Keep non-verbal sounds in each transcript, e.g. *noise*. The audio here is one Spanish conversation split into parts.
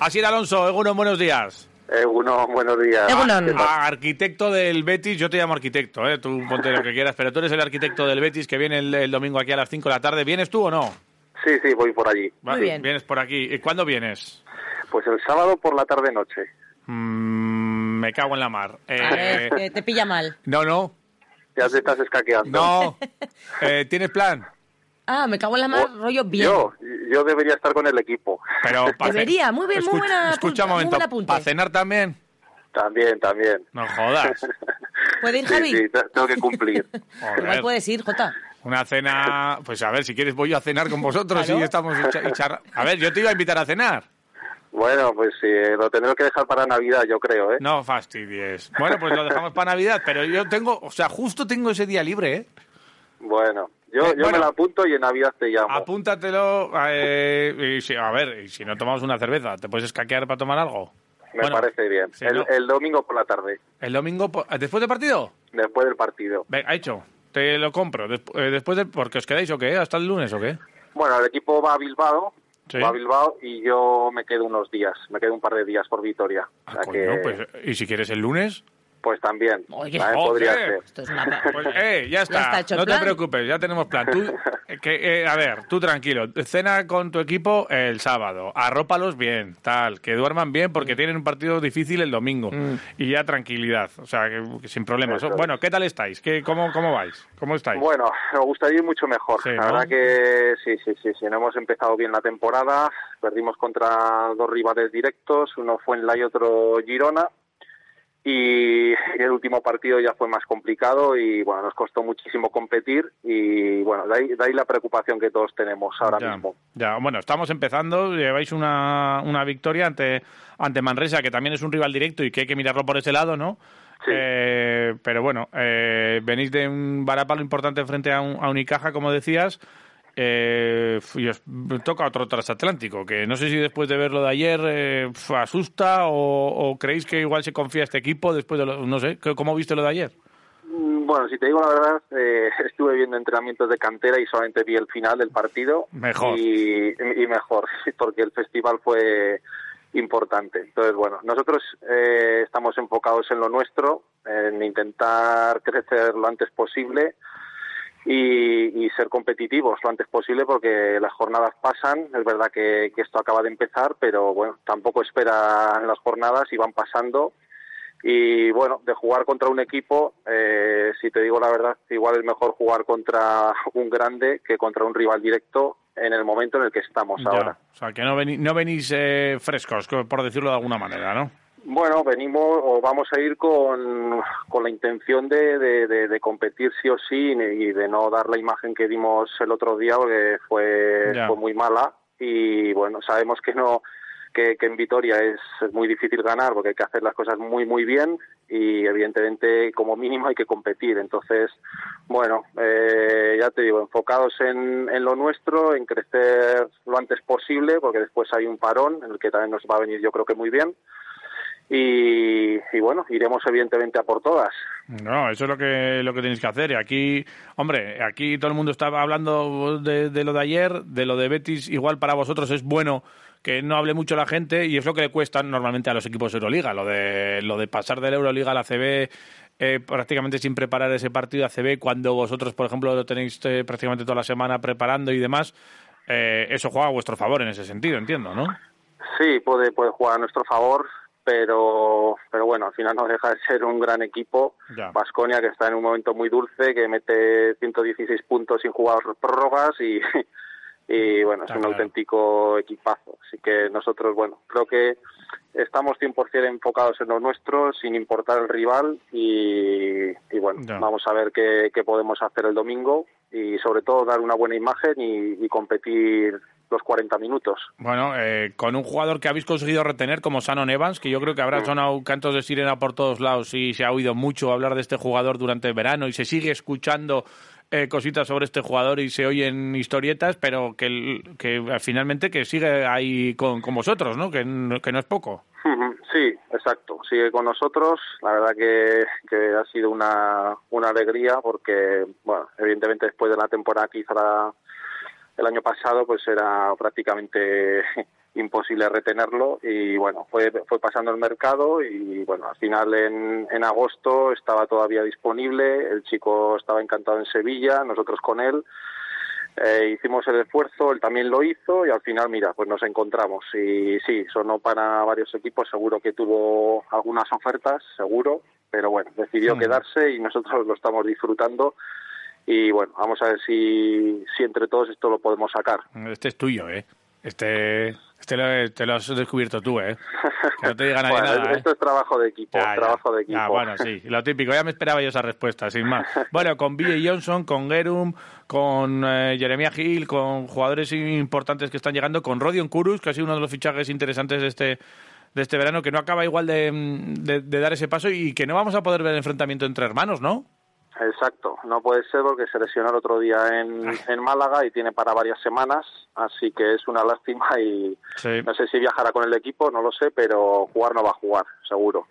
Así Alonso, Egunon, buenos días. Egunon, buenos días. Egunon. Ah, arquitecto del Betis, yo te llamo arquitecto, ¿eh? tú ponte lo que quieras, pero tú eres el arquitecto del Betis que viene el, domingo aquí a las 5 de la tarde. ¿Vienes tú o no? Sí, sí, voy por allí. Muy bien. Vienes por aquí. ¿Y cuándo vienes? Pues el sábado por la tarde-noche. Mm, me cago en la mar. Eh, te pilla mal. No, no. Ya te estás escaqueando. No. Eh, ¿Tienes plan? Ah, me cago en la mar, oh, rollo bien. Yo, yo debería estar con el equipo. Pero *laughs* debería, muy bien, muy buena Escucha un momento, ¿para cenar también? También, también. No jodas. *laughs* ¿Puede ir, Javi? Sí, sí, tengo que cumplir. *laughs* Igual puedes ir, Jota. Una cena, pues a ver, si quieres voy a cenar con vosotros y estamos A ver, yo te iba a invitar a cenar. Bueno, pues sí, lo tendré que dejar para Navidad, yo creo, ¿eh? No fastidies. Bueno, pues lo dejamos para Navidad, pero yo tengo, o sea, justo tengo ese día libre, ¿eh? Bueno, yo, me lo apunto y en Navidad te llamo. Apúntatelo. Eh, y a ver, y si no tomamos una cerveza, ¿te puedes escaquear para tomar algo? Me parece bien. el, domingo por la tarde. ¿El domingo ¿Después del partido? Después del partido. ha hecho. Te lo compro. Eh, después de, ¿Porque os quedáis o qué? ¿Hasta el lunes o qué? Bueno, el equipo va a Bilbao. Va a Bilbao y yo me quedo unos días. Me quedo un par de días por Vitoria. Ah, pues, ¿Y si quieres el lunes? Pues también. podría ser. Pues, eh, ya está. no te preocupes, ya tenemos plan. Tú, *laughs* que, eh, a ver, tú tranquilo. Cena con tu equipo el sábado. Arrópalos bien, tal. Que duerman bien porque mm. tienen un partido difícil el domingo. Mm. Y ya tranquilidad. O sea, que, sin problemas. bueno, ¿qué tal estáis? ¿Qué, cómo, ¿Cómo vais? ¿Cómo estáis? Bueno, me gustaría ir mucho mejor. la verdad que sí, sí, sí, sí. No hemos empezado bien la temporada. Perdimos contra dos rivales directos. Uno fue en la y otro Girona y el último partido ya fue más complicado y bueno nos costó muchísimo competir y bueno de ahí, la preocupación que todos tenemos ahora mismo. ya bueno estamos empezando lleváis una, una victoria ante ante Manresa que también es un rival directo y que hay que mirarlo por ese lado no eh, pero bueno eh, venís de un varapalo importante frente a, un, a Unicaja como decías eh, y os toca otro transatlántico, que no sé si después de verlo de ayer eh, asusta o, creéis que igual se confía este equipo después de lo, no sé, ¿cómo viste lo de ayer? Mm, bueno, si te digo la verdad, eh, *laughs* estuve viendo entrenamientos de cantera y solamente vi el final del partido. Mejor. Y, y mejor, *laughs* porque el festival fue importante. Entonces, bueno, nosotros eh, estamos enfocados en lo nuestro, en intentar crecer lo antes posible y, ser competitivos lo antes posible porque las jornadas pasan. Es verdad que, esto acaba de empezar, pero bueno, tampoco esperan las jornadas y van pasando. Y bueno, de jugar contra un equipo, eh, si te digo la verdad, igual es mejor jugar contra un grande que contra un rival directo en el momento en el que estamos ahora. O sea, que no, no venís eh, frescos, por decirlo de alguna manera, ¿no? Bueno, venimos o vamos a ir con, con la intención de, de, competir sí o sí y de no dar la imagen que dimos el otro día porque fue, fue muy mala. Y bueno, sabemos que no que, en Vitoria es, muy difícil ganar porque hay que hacer las cosas muy muy bien y evidentemente como mínimo hay que competir. Entonces, bueno, eh, ya te digo, enfocados en, en lo nuestro, en crecer lo antes posible porque después hay un parón en el que también nos va a venir yo creo que muy bien y, bueno, iremos evidentemente a por todas. No, eso es lo que, lo que tenéis que hacer. Y aquí, hombre, aquí todo el mundo estaba hablando de, lo de ayer, de lo de Betis, igual para vosotros es bueno que no hable mucho la gente y es lo que le cuesta normalmente a los equipos de Euroliga, lo de, lo de pasar de la Euroliga a la CB eh, prácticamente sin preparar ese partido a CB cuando vosotros, por ejemplo, lo tenéis eh, prácticamente toda la semana preparando y demás. Eh, eso juega a vuestro favor en ese sentido, entiendo, ¿no? Sí, puede, puede jugar a nuestro favor pero pero bueno, al final no deja de ser un gran equipo. Vasconia que está en un momento muy dulce, que mete 116 puntos sin jugar prórrogas y, *laughs* y bueno, es un auténtico equipazo. Así que nosotros, bueno, creo que estamos 100% enfocados en lo nuestro, sin importar el rival y, y bueno, vamos a ver qué, qué, podemos hacer el domingo y sobre todo dar una buena imagen y, y competir los 40 minutos. Bueno, eh, con un jugador que habéis conseguido retener como Shannon Evans, que yo creo que habrá mm. sonado cantos de sirena por todos lados y se ha oído mucho hablar de este jugador durante el verano y se sigue escuchando eh, cositas sobre este jugador y se oyen historietas, pero que, que finalmente que sigue ahí con, con vosotros, ¿no? Que, que no es poco. Sí, exacto. Sigue con nosotros. La verdad que, que ha sido una, una alegría porque, bueno, evidentemente después de la temporada que hizo el año pasado, pues era prácticamente *laughs* imposible retenerlo y bueno, fue, fue pasando el mercado y bueno, al final en, en agosto estaba todavía disponible, el chico estaba encantado en Sevilla, nosotros con él, eh, hicimos el esfuerzo, él también lo hizo y al final, mira, pues nos encontramos. Y sí, sonó para varios equipos, seguro que tuvo algunas ofertas, seguro, pero bueno, decidió quedarse y nosotros lo estamos disfrutando. Y bueno, vamos a ver si, si entre todos esto lo podemos sacar. Este es tuyo, ¿eh? Este este lo, te lo has descubierto tú, ¿eh? Que no te diga *laughs* nadie nada, Esto es trabajo de equipo, trabajo de equipo. bueno, sí, lo típico. Ya me esperaba yo esa respuesta, sin más. *laughs* Bueno, con Billy Johnson, con Gerum, con eh, Jeremia Hill, con jugadores importantes que están llegando, con Rodion Kurus, que ha sido uno de los fichajes interesantes de este de este verano, que no acaba igual de, de dar ese paso y que no vamos a poder ver el enfrentamiento entre hermanos, ¿no? Exacto, no puede ser porque se lesionó el otro día en, en Málaga y tiene para varias semanas, así que es una lástima y no sé si viajará con el equipo, no lo sé, pero jugar no va a jugar, seguro.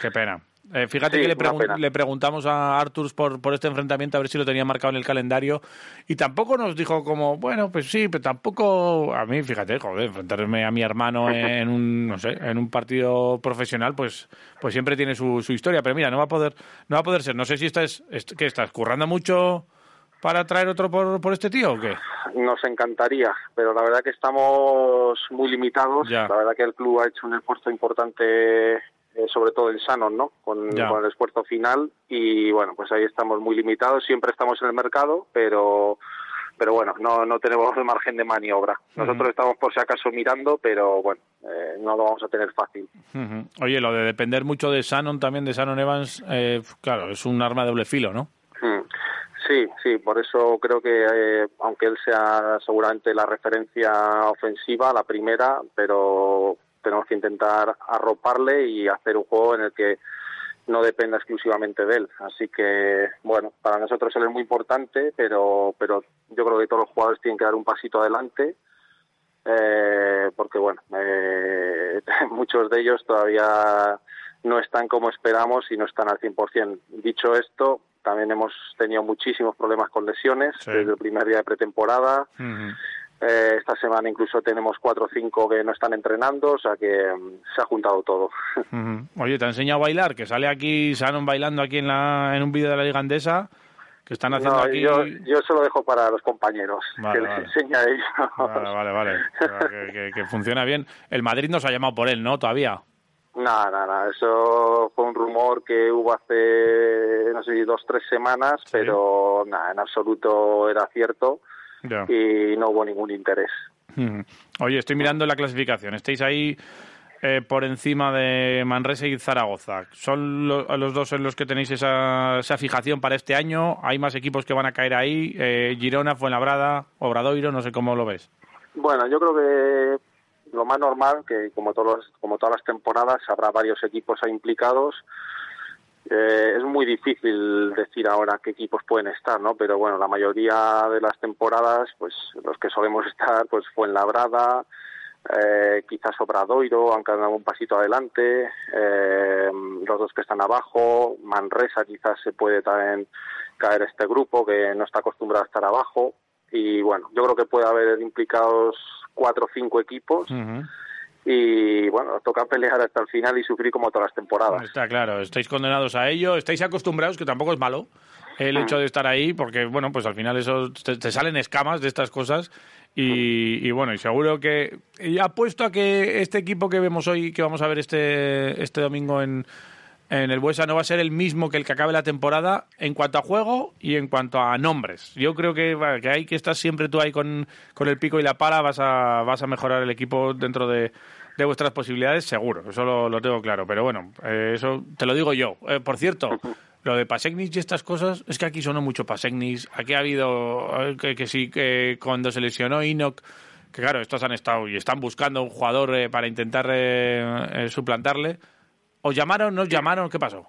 Qué pena. Eh, fíjate que le, preguntamos a Arturs por, por este enfrentamiento a ver si lo tenía marcado en el calendario y tampoco nos dijo como, bueno, pues sí, pero tampoco a mí, fíjate, joder, enfrentarme a mi hermano *laughs* en un, no sé, en un partido profesional, pues pues siempre tiene su, su historia, pero mira, no va a poder no va a poder ser. No sé si estás que estás currando mucho para traer otro por, por este tío o qué? Nos encantaría, pero la verdad que estamos muy limitados. La verdad que el club ha hecho un esfuerzo importante eh, sobre todo en Sanon, ¿no? Con, el esfuerzo final y bueno, pues ahí estamos muy limitados, siempre estamos en el mercado, pero pero bueno, no, no tenemos margen de maniobra. Nosotros estamos por si acaso mirando, pero bueno, eh, no lo vamos a tener fácil. Oye, lo de depender mucho de Sanon también, de Sanon Evans, eh, claro, es un arma de doble filo, ¿no? Mm. Sí, sí, por eso creo que aunque él sea seguramente la referencia ofensiva, la primera, pero tenemos que intentar arroparle y hacer un juego en el que no dependa exclusivamente de él. Así que, bueno, para nosotros él es muy importante, pero, pero yo creo que todos los jugadores tienen que dar un pasito adelante, eh, porque, bueno, eh, *laughs* muchos de ellos todavía no están como esperamos y no están al 100%. Dicho esto, también hemos tenido muchísimos problemas con lesiones desde el primer día de pretemporada. Eh, esta semana incluso tenemos cuatro o cinco que no están entrenando, o sea que mm, se ha juntado todo. *laughs* Oye, te ha enseñado a bailar, que sale aquí, salen bailando aquí en, la, en un vídeo de la Liga Andesa, que están haciendo aquí... Yo, yo se lo dejo para los compañeros, que les enseña a ellos. Vale, vale, vale, que, que, funciona bien. El Madrid nos ha llamado por él, ¿no? Todavía. Nada, nada, eso fue un rumor que hubo hace, no sé, dos, tres semanas, pero nada, en absoluto era cierto y no hubo ningún interés. Oye, estoy mirando la clasificación. Estáis ahí eh, por encima de Manresa y Zaragoza. ¿Son los dos en los que tenéis esa, esa, fijación para este año? ¿Hay más equipos que van a caer ahí? Eh, Girona, Fuenlabrada, Obradoiro, no sé cómo lo ves. Bueno, yo creo que lo más normal, que como, todos, como todas las temporadas habrá varios equipos implicados. Eh, es muy difícil decir ahora qué equipos pueden estar, ¿no? Pero bueno, la mayoría de las temporadas, pues los que solemos *laughs* estar, pues fue en Labrada, eh, quizás Obradoiro, han dado un pasito adelante, eh, los dos que están abajo, Manresa quizás se puede también caer este grupo que no está acostumbrado a estar abajo. Y bueno, yo creo que puede haber implicados cuatro o cinco equipos y bueno, toca pelear hasta el final y sufrir como todas las temporadas. Está claro, estáis condenados a ello, estáis acostumbrados, que tampoco es malo el hecho de estar ahí, porque bueno, pues al final eso te, salen escamas de estas cosas y, bueno, y seguro que y apuesto a que este equipo que vemos hoy, que vamos a ver este, este domingo en, en el Buesa no va a ser el mismo que el que acabe la temporada en cuanto a juego y en cuanto a nombres. Yo creo que, que hay que estar siempre tú ahí con, con el pico y la pala, vas a, vas a mejorar el equipo dentro de, de vuestras posibilidades, seguro, eso lo, tengo claro. Pero bueno, eh, eso te lo digo yo. Eh, por cierto, lo de Pasegnis y estas cosas, es que aquí sonó mucho Pasegnis. Aquí ha habido, eh, que, sí, que cuando se lesionó Enoch, que claro, estos han estado y están buscando un jugador para intentar suplantarle. ¿Os llamaron? ¿Nos llamaron? ¿Qué pasó?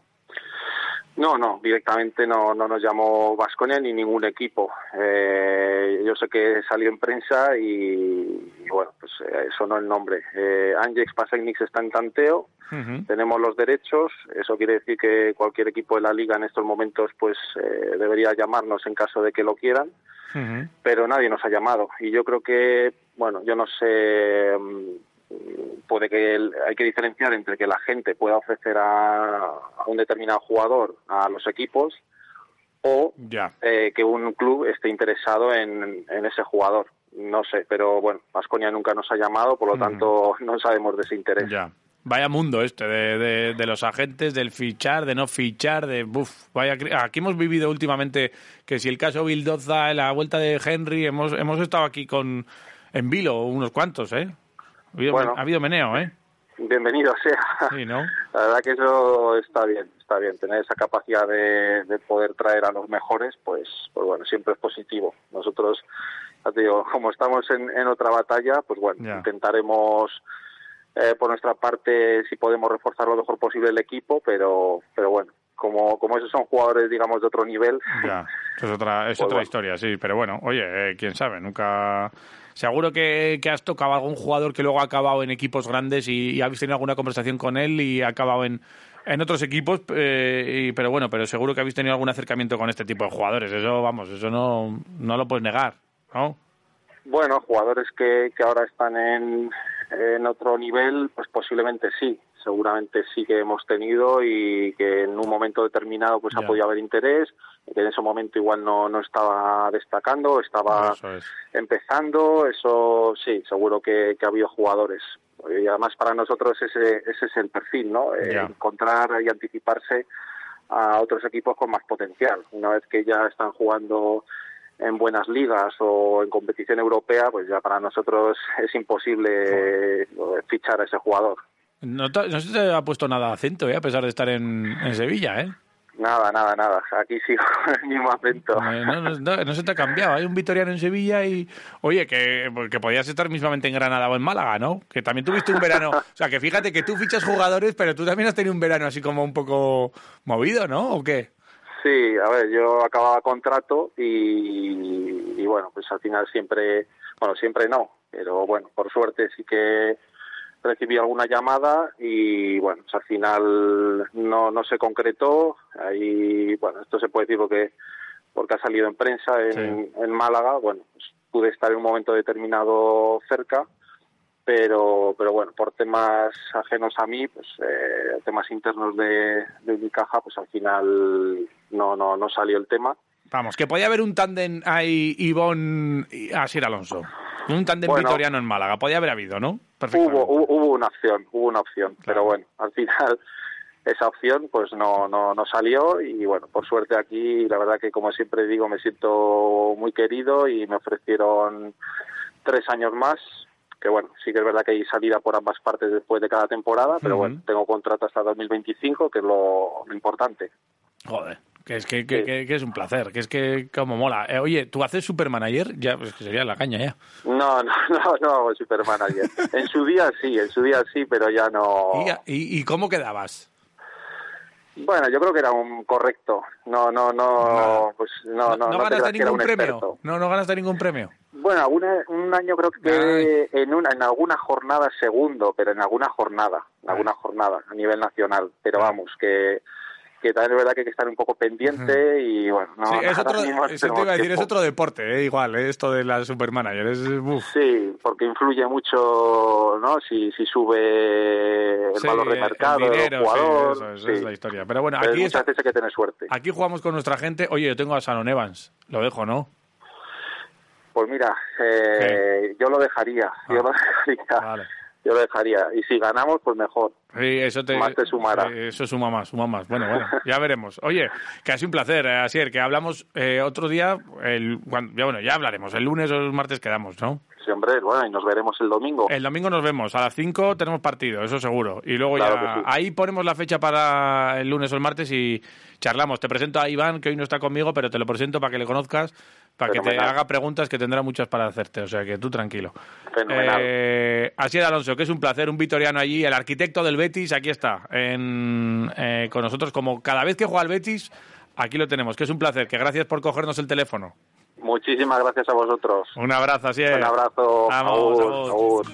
No, no, directamente no, no nos llamó Vasconia ni ningún equipo. Eh, yo sé que salió en prensa y, bueno, pues eh, sonó el nombre. Eh, Angex está en tanteo, tenemos los derechos, eso quiere decir que cualquier equipo de la liga en estos momentos pues eh, debería llamarnos en caso de que lo quieran, pero nadie nos ha llamado y yo creo que, bueno, yo no sé puede que hay que diferenciar entre que la gente pueda ofrecer a, un determinado jugador a los equipos o eh, que un club esté interesado en, ese jugador. No sé, pero bueno, Vasconia nunca nos ha llamado, por lo tanto *laughs* no sabemos de ese interés. Ya. Vaya mundo este de, de, los agentes, del fichar, de no fichar, de buf, vaya aquí hemos vivido últimamente que si el caso Bildoza, la vuelta de Henry, hemos hemos estado aquí con en vilo unos cuantos, ¿eh? Ha habido, meneo, ¿eh? Bienvenido sea. Sí, ¿no? La verdad que eso está bien, está bien. Tener esa capacidad de, poder traer a los mejores, pues, pues bueno, siempre es positivo. Nosotros, ya te digo, como estamos en, otra batalla, pues bueno, intentaremos eh, por nuestra parte, si podemos reforzar lo mejor posible el equipo, pero, pero bueno, como, como esos son jugadores, digamos, de otro nivel. Ya, es otra, es pues otra historia, sí, pero bueno, oye, eh, quién sabe, nunca Seguro que, has tocado a algún jugador que luego ha acabado en equipos grandes y, habéis tenido alguna conversación con él y ha acabado en, en otros equipos, eh, pero bueno, pero seguro que habéis tenido algún acercamiento con este tipo de jugadores. Eso, vamos, eso no, no lo puedes negar, ¿no? Bueno, jugadores que, que ahora están en, en otro nivel, pues posiblemente sí seguramente sí que hemos tenido y que en un momento determinado pues ha podido haber interés, que en ese momento igual no, no estaba destacando, estaba empezando, eso sí, seguro que, ha habido jugadores. Y además para nosotros ese, ese es el perfil, ¿no? Eh, encontrar y anticiparse a otros equipos con más potencial. Una vez que ya están jugando en buenas ligas o en competición europea, pues ya para nosotros es imposible fichar a ese jugador. No, no se te ha puesto nada acento, ¿eh? a pesar de estar en, en Sevilla, ¿eh? Nada, nada, nada. Aquí sigo *laughs* el mismo acento. No, se te ha cambiado. Hay un vitoriano en Sevilla y, oye, que, que podías estar mismamente en Granada o en Málaga, ¿no? Que también tuviste un verano. *laughs* o sea, que fíjate que tú fichas jugadores, pero tú también has tenido un verano así como un poco movido, ¿no? ¿O qué? Sí, a ver, yo acababa contrato y, y bueno, pues al final siempre, bueno, siempre no, pero bueno, por suerte sí que recibí alguna llamada y bueno, pues al final no, no se concretó. Ahí, bueno, esto se puede decir porque, porque ha salido en prensa en, en Málaga. Bueno, pues pude estar en un momento determinado cerca, pero, pero bueno, por temas ajenos a mí, pues eh, temas internos de, de mi caja, pues al final no, no, no salió el tema. Vamos, que podía haber un tándem ahí Ivonne y Asier Alonso. Un tándem vitoriano en Málaga. Podía haber habido, ¿no? Hubo, hubo, una opción, hubo una opción. Pero bueno, al final *laughs* esa opción pues no, no, no salió y bueno, por suerte aquí la verdad que como siempre digo me siento muy querido y me ofrecieron tres años más que bueno, sí que es verdad que hay salida por ambas partes después de cada temporada, pero bueno, tengo contrato hasta 2025, que es lo, lo importante. Joder. Que es que, que, es un placer, que es que como mola. Eh, oye, ¿tú haces supermanager? Ya, pues que sería la caña ya. No, no, *laughs* no, no supermanager. en su día sí, en su día sí, pero ya no... ¿Y, y, cómo quedabas? Bueno, yo creo que era un correcto. No, no, no, pues no, no. ¿No, ganaste ningún premio? No, no ganaste ningún premio. Bueno, un año creo que en una, en alguna jornada segundo, pero en alguna jornada, en alguna jornada a nivel nacional. Pero vamos, que que también es verdad que hay que estar un poco pendiente y bueno, no, sí, es otro, eso te iba a decir, es otro deporte, ¿eh? igual, ¿eh? esto de la supermanager. Es, Sí, porque influye mucho, ¿no? Si, si sube el valor de mercado, el, jugador. Sí, eso, es la historia. Pero bueno, aquí muchas veces hay que tener suerte. Aquí jugamos con nuestra gente. Oye, yo tengo a Sanon Evans, lo dejo, ¿no? Pues mira, eh, yo lo dejaría, yo lo *laughs* dejaría. Vale yo lo dejaría. Y si ganamos, pues mejor. Sí, eso te, más te sumará. eso suma más, suma más. Bueno, bueno, ya veremos. Oye, que ha sido un placer, eh, que hablamos eh, otro día, el, ya, bueno, ya hablaremos, el lunes o el martes quedamos, ¿no? Sí, hombre, bueno, y nos veremos el domingo. El domingo nos vemos, a las 5 tenemos partido, eso seguro. Y luego ya ahí ponemos la fecha para el lunes o el martes y charlamos. Te presento a Iván, que hoy no está conmigo, pero te lo presento para que le conozcas, para que te haga preguntas que tendrá muchas para hacerte, o sea que tú tranquilo. Fenomenal. Eh, así es, Alonso, que es un placer, un vitoriano allí, el arquitecto del Betis, aquí está, en, eh, con nosotros, como cada vez que juega el Betis, aquí lo tenemos, que es un placer, que gracias por cogernos el teléfono. Muchísimas gracias a vosotros. Un abrazo, así es. Un abrazo. Vamos,